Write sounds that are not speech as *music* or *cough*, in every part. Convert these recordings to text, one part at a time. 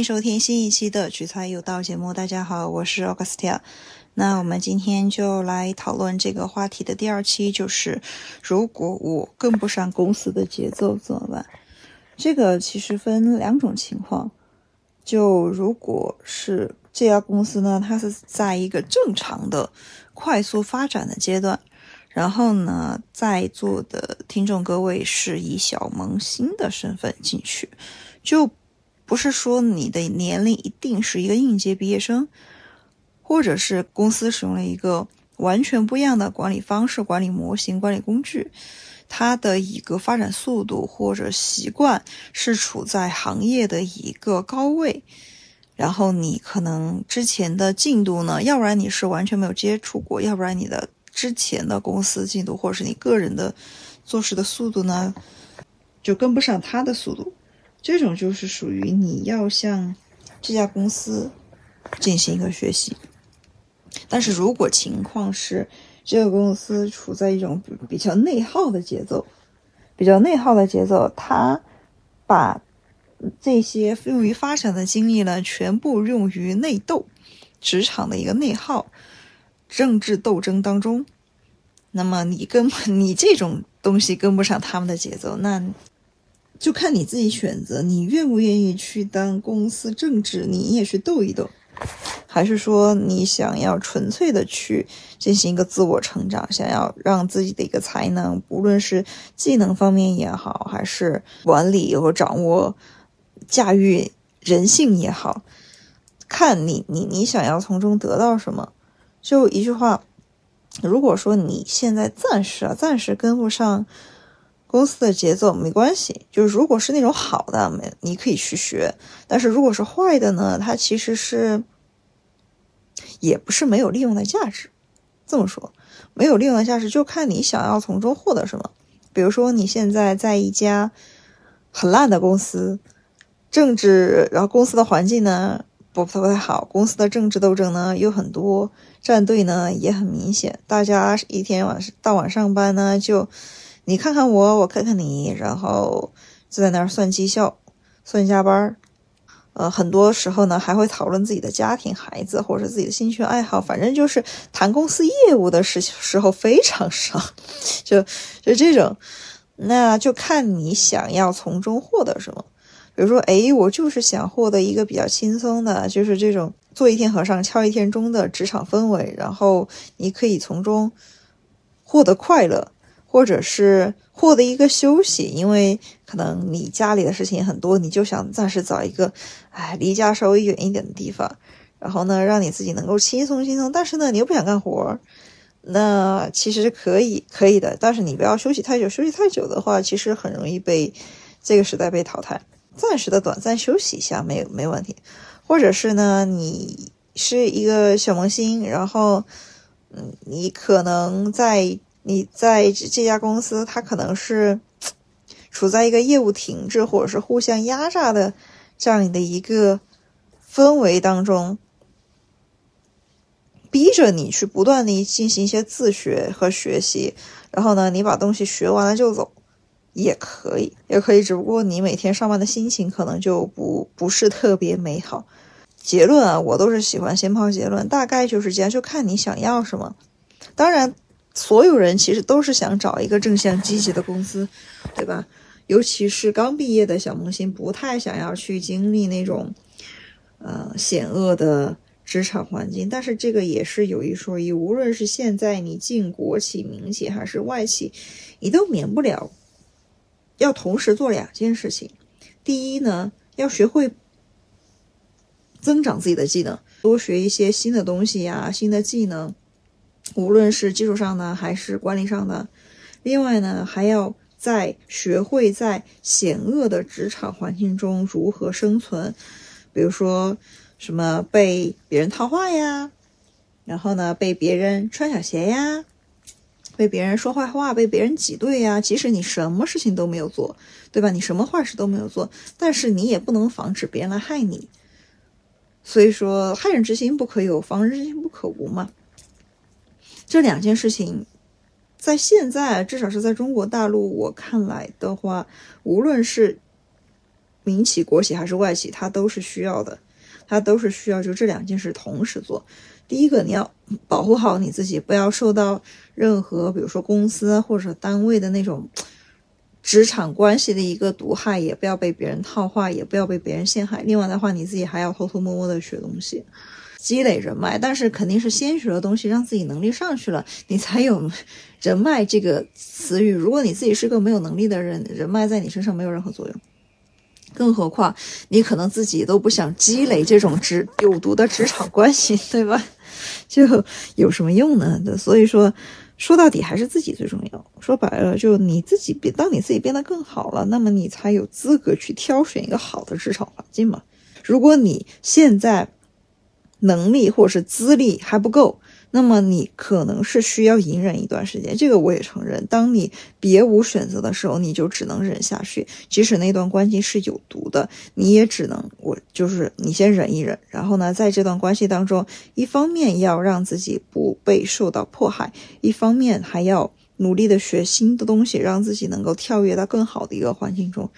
迎收听新一期的《取材有道》节目。大家好，我是 Augustia。那我们今天就来讨论这个话题的第二期，就是如果我跟不上公司的节奏怎么办？这个其实分两种情况。就如果是这家公司呢，它是在一个正常的、快速发展的阶段，然后呢，在座的听众各位是以小萌新的身份进去，就。不是说你的年龄一定是一个应届毕业生，或者是公司使用了一个完全不一样的管理方式、管理模型、管理工具，它的一个发展速度或者习惯是处在行业的一个高位，然后你可能之前的进度呢，要不然你是完全没有接触过，要不然你的之前的公司进度或者是你个人的做事的速度呢，就跟不上他的速度。这种就是属于你要向这家公司进行一个学习，但是如果情况是这个公司处在一种比较内耗的节奏，比较内耗的节奏，他把这些用于发展的精力呢，全部用于内斗，职场的一个内耗、政治斗争当中，那么你跟 *laughs* 你这种东西跟不上他们的节奏，那。就看你自己选择，你愿不愿意去当公司政治，你也去斗一斗，还是说你想要纯粹的去进行一个自我成长，想要让自己的一个才能，不论是技能方面也好，还是管理和掌握、驾驭人性也好，看你你你想要从中得到什么？就一句话，如果说你现在暂时啊，暂时跟不上。公司的节奏没关系，就是如果是那种好的，没你可以去学；但是如果是坏的呢，它其实是也不是没有利用的价值。这么说，没有利用的价值，就看你想要从中获得什么。比如说，你现在在一家很烂的公司，政治，然后公司的环境呢不不太好，公司的政治斗争呢又很多，站队呢也很明显，大家一天晚到晚上班呢就。你看看我，我看看你，然后就在那儿算绩效、算加班儿，呃，很多时候呢还会讨论自己的家庭、孩子，或者是自己的兴趣爱好，反正就是谈公司业务的时时候非常少，*laughs* 就就这种，那就看你想要从中获得什么。比如说，哎，我就是想获得一个比较轻松的，就是这种做一天和尚敲一天钟的职场氛围，然后你可以从中获得快乐。或者是获得一个休息，因为可能你家里的事情很多，你就想暂时找一个，哎，离家稍微远一点的地方，然后呢，让你自己能够轻松轻松。但是呢，你又不想干活，那其实是可以可以的。但是你不要休息太久，休息太久的话，其实很容易被这个时代被淘汰。暂时的短暂休息一下没有没问题。或者是呢，你是一个小萌新，然后嗯，你可能在。你在这家公司，它可能是处在一个业务停滞或者是互相压榨的这样的一个氛围当中，逼着你去不断的进行一些自学和学习，然后呢，你把东西学完了就走，也可以，也可以，只不过你每天上班的心情可能就不不是特别美好。结论啊，我都是喜欢先抛结论，大概就是这样，就看你想要什么，当然。所有人其实都是想找一个正向积极的公司，对吧？尤其是刚毕业的小萌新，不太想要去经历那种，呃，险恶的职场环境。但是这个也是有一说一，无论是现在你进国企、民企还是外企，你都免不了要同时做两件事情。第一呢，要学会增长自己的技能，多学一些新的东西呀，新的技能。无论是技术上的还是管理上的，另外呢，还要在学会在险恶的职场环境中如何生存，比如说什么被别人套话呀，然后呢被别人穿小鞋呀，被别人说坏话，被别人挤兑呀。即使你什么事情都没有做，对吧？你什么坏事都没有做，但是你也不能防止别人来害你。所以说，害人之心不可有，防人之心不可无嘛。这两件事情，在现在至少是在中国大陆，我看来的话，无论是民企、国企还是外企，它都是需要的，它都是需要就这两件事同时做。第一个，你要保护好你自己，不要受到任何，比如说公司或者单位的那种职场关系的一个毒害，也不要被别人套话，也不要被别人陷害。另外的话，你自己还要偷偷摸摸的学东西。积累人脉，但是肯定是先学的东西，让自己能力上去了，你才有人脉这个词语。如果你自己是个没有能力的人，人脉在你身上没有任何作用。更何况你可能自己都不想积累这种职有毒的职场关系，对吧？就有什么用呢？所以说，说到底还是自己最重要。说白了，就你自己变，当你自己变得更好了，那么你才有资格去挑选一个好的职场环境嘛。如果你现在，能力或者是资历还不够，那么你可能是需要隐忍一段时间。这个我也承认。当你别无选择的时候，你就只能忍下去。即使那段关系是有毒的，你也只能我就是你先忍一忍。然后呢，在这段关系当中，一方面要让自己不被受到迫害，一方面还要努力的学新的东西，让自己能够跳跃到更好的一个环境中。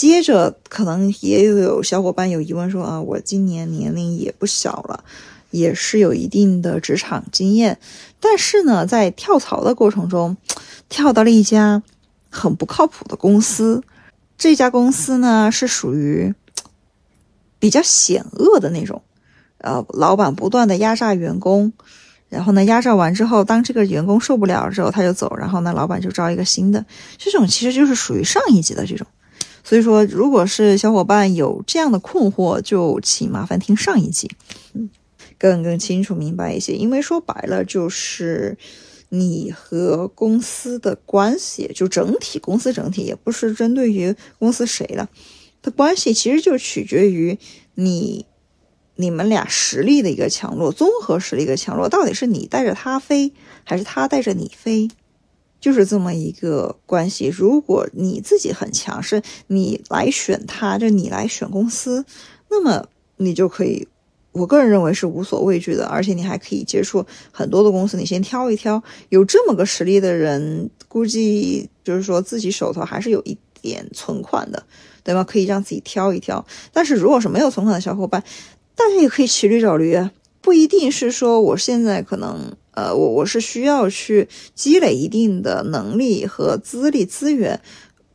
接着，可能也有小伙伴有疑问说啊，我今年年龄也不小了，也是有一定的职场经验，但是呢，在跳槽的过程中，跳到了一家很不靠谱的公司。这家公司呢，是属于比较险恶的那种，呃，老板不断的压榨员工，然后呢，压榨完之后，当这个员工受不了之后，他就走，然后呢，老板就招一个新的。这种其实就是属于上一级的这种。所以说，如果是小伙伴有这样的困惑，就请麻烦听上一集，嗯，更更清楚明白一些。因为说白了，就是你和公司的关系，就整体公司整体，也不是针对于公司谁了的关系，其实就取决于你你们俩实力的一个强弱，综合实力的强弱，到底是你带着他飞，还是他带着你飞？就是这么一个关系。如果你自己很强势，你来选他，就你来选公司，那么你就可以，我个人认为是无所畏惧的。而且你还可以接触很多的公司，你先挑一挑。有这么个实力的人，估计就是说自己手头还是有一点存款的，对吧？可以让自己挑一挑。但是如果是没有存款的小伙伴，大家也可以骑驴找驴啊，不一定是说我现在可能。呃，我我是需要去积累一定的能力和资历资源，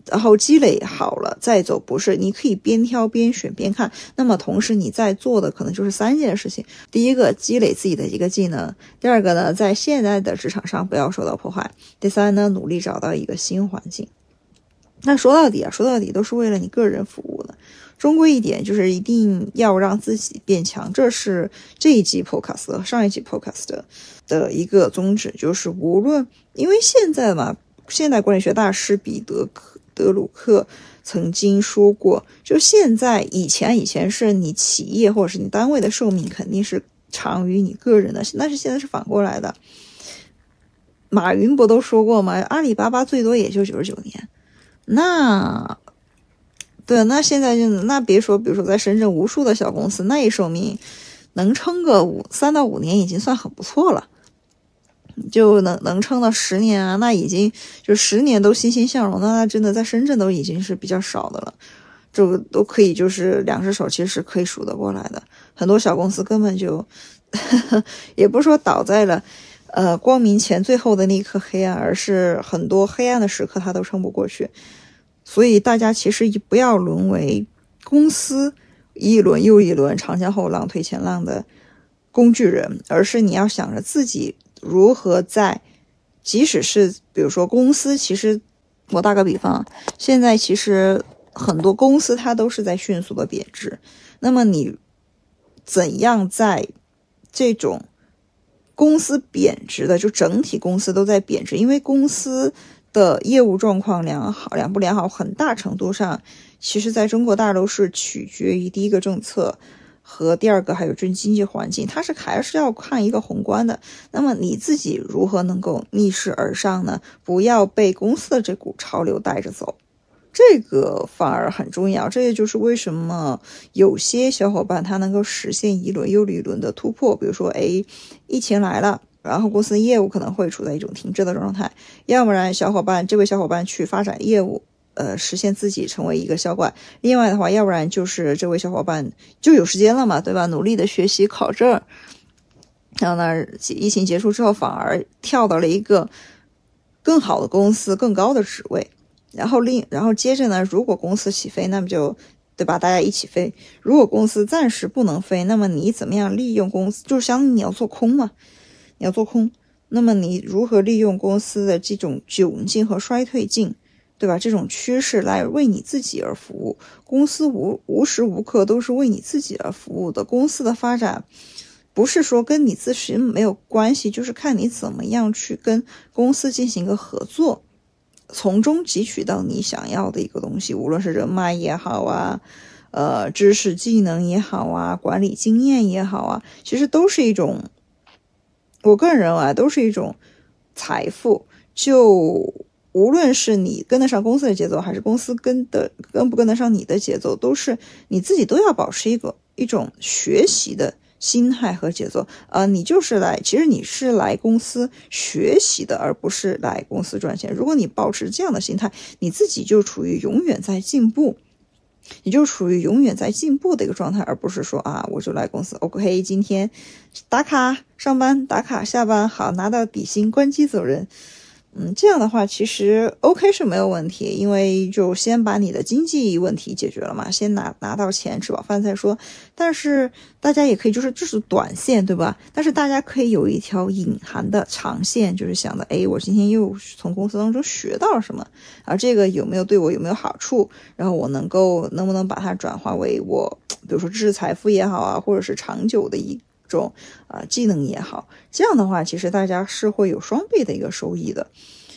然后积累好了再走，不是？你可以边挑边选边看。那么同时你在做的可能就是三件事情：第一个，积累自己的一个技能；第二个呢，在现在的职场上不要受到破坏；第三呢，努力找到一个新环境。那说到底啊，说到底都是为了你个人服务。终归一点就是一定要让自己变强，这是这一季 podcast 和上一季 podcast 的一个宗旨。就是无论，因为现在嘛，现代管理学大师彼得克德鲁克曾经说过，就现在以前以前是你企业或者是你单位的寿命肯定是长于你个人的，但是现在是反过来的。马云不都说过吗？阿里巴巴最多也就九十九年。那，对，那现在就那别说，比如说在深圳无数的小公司，那一寿命能撑个五三到五年已经算很不错了，就能能撑到十年啊，那已经就十年都欣欣向荣，那那真的在深圳都已经是比较少的了，这个都可以就是两只手其实是可以数得过来的，很多小公司根本就呵 *laughs* 呵也不是说倒在了。呃，光明前最后的那一刻黑暗，而是很多黑暗的时刻他都撑不过去。所以大家其实不要沦为公司一轮又一轮长江后浪推前浪的工具人，而是你要想着自己如何在，即使是比如说公司，其实我打个比方，现在其实很多公司它都是在迅速的贬值，那么你怎样在这种。公司贬值的，就整体公司都在贬值，因为公司的业务状况良好，良不良好，很大程度上，其实在中国大陆是取决于第一个政策和第二个还有这经济环境，它是还是要看一个宏观的。那么你自己如何能够逆势而上呢？不要被公司的这股潮流带着走。这个反而很重要，这也就是为什么有些小伙伴他能够实现一轮又一轮的突破。比如说，哎，疫情来了，然后公司业务可能会处在一种停滞的状态，要不然小伙伴这位小伙伴去发展业务，呃实现自己成为一个销冠。另外的话，要不然就是这位小伙伴就有时间了嘛，对吧？努力的学习考证，然后呢，疫情结束之后反而跳到了一个更好的公司、更高的职位。然后另然后接着呢，如果公司起飞，那么就。对吧？大家一起飞。如果公司暂时不能飞，那么你怎么样利用公司？就是相当于你要做空嘛，要做空。那么你如何利用公司的这种窘境和衰退境，对吧？这种趋势来为你自己而服务。公司无无时无刻都是为你自己而服务的。公司的发展不是说跟你自身没有关系，就是看你怎么样去跟公司进行一个合作。从中汲取到你想要的一个东西，无论是人脉也好啊，呃，知识技能也好啊，管理经验也好啊，其实都是一种，我个人认为都是一种财富。就无论是你跟得上公司的节奏，还是公司跟的跟不跟得上你的节奏，都是你自己都要保持一个一种学习的。心态和节奏，呃，你就是来，其实你是来公司学习的，而不是来公司赚钱。如果你保持这样的心态，你自己就处于永远在进步，你就处于永远在进步的一个状态，而不是说啊，我就来公司，OK，今天打卡上班，打卡下班，好拿到底薪，关机走人。嗯，这样的话其实 OK 是没有问题，因为就先把你的经济问题解决了嘛，先拿拿到钱吃饱饭再说。但是大家也可以就是就是短线对吧？但是大家可以有一条隐含的长线，就是想的，哎，我今天又从公司当中学到了什么，而这个有没有对我有没有好处？然后我能够能不能把它转化为我，比如说知识财富也好啊，或者是长久的一。种啊技能也好，这样的话，其实大家是会有双倍的一个收益的，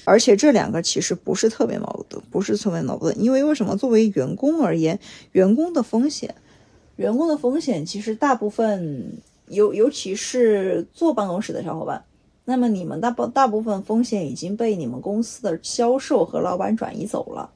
而且这两个其实不是特别矛盾，不是特别矛盾，因为为什么？作为员工而言，员工的风险，员工的风险其实大部分尤尤其是坐办公室的小伙伴，那么你们大部大部分风险已经被你们公司的销售和老板转移走了，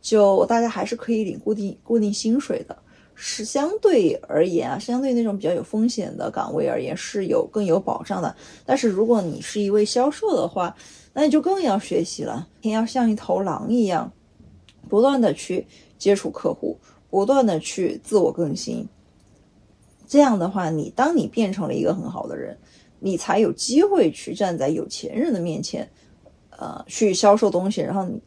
就大家还是可以领固定固定薪水的。是相对而言啊，相对那种比较有风险的岗位而言是有更有保障的。但是如果你是一位销售的话，那你就更要学习了，你要像一头狼一样，不断的去接触客户，不断的去自我更新。这样的话，你当你变成了一个很好的人，你才有机会去站在有钱人的面前，呃，去销售东西。然后你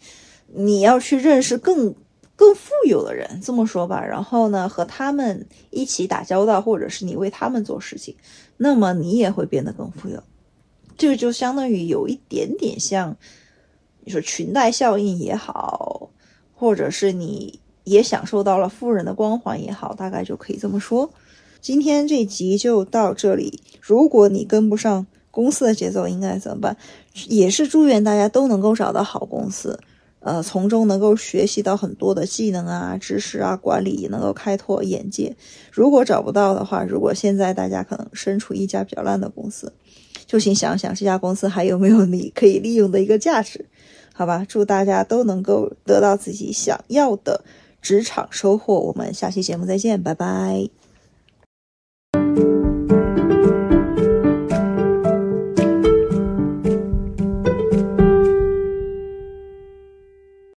你要去认识更。更富有的人，这么说吧，然后呢，和他们一起打交道，或者是你为他们做事情，那么你也会变得更富有。这个就相当于有一点点像，你说裙带效应也好，或者是你也享受到了富人的光环也好，大概就可以这么说。今天这集就到这里。如果你跟不上公司的节奏，应该怎么办？也是祝愿大家都能够找到好公司。呃，从中能够学习到很多的技能啊、知识啊、管理，能够开拓眼界。如果找不到的话，如果现在大家可能身处一家比较烂的公司，就请想想这家公司还有没有你可以利用的一个价值，好吧？祝大家都能够得到自己想要的职场收获。我们下期节目再见，拜拜。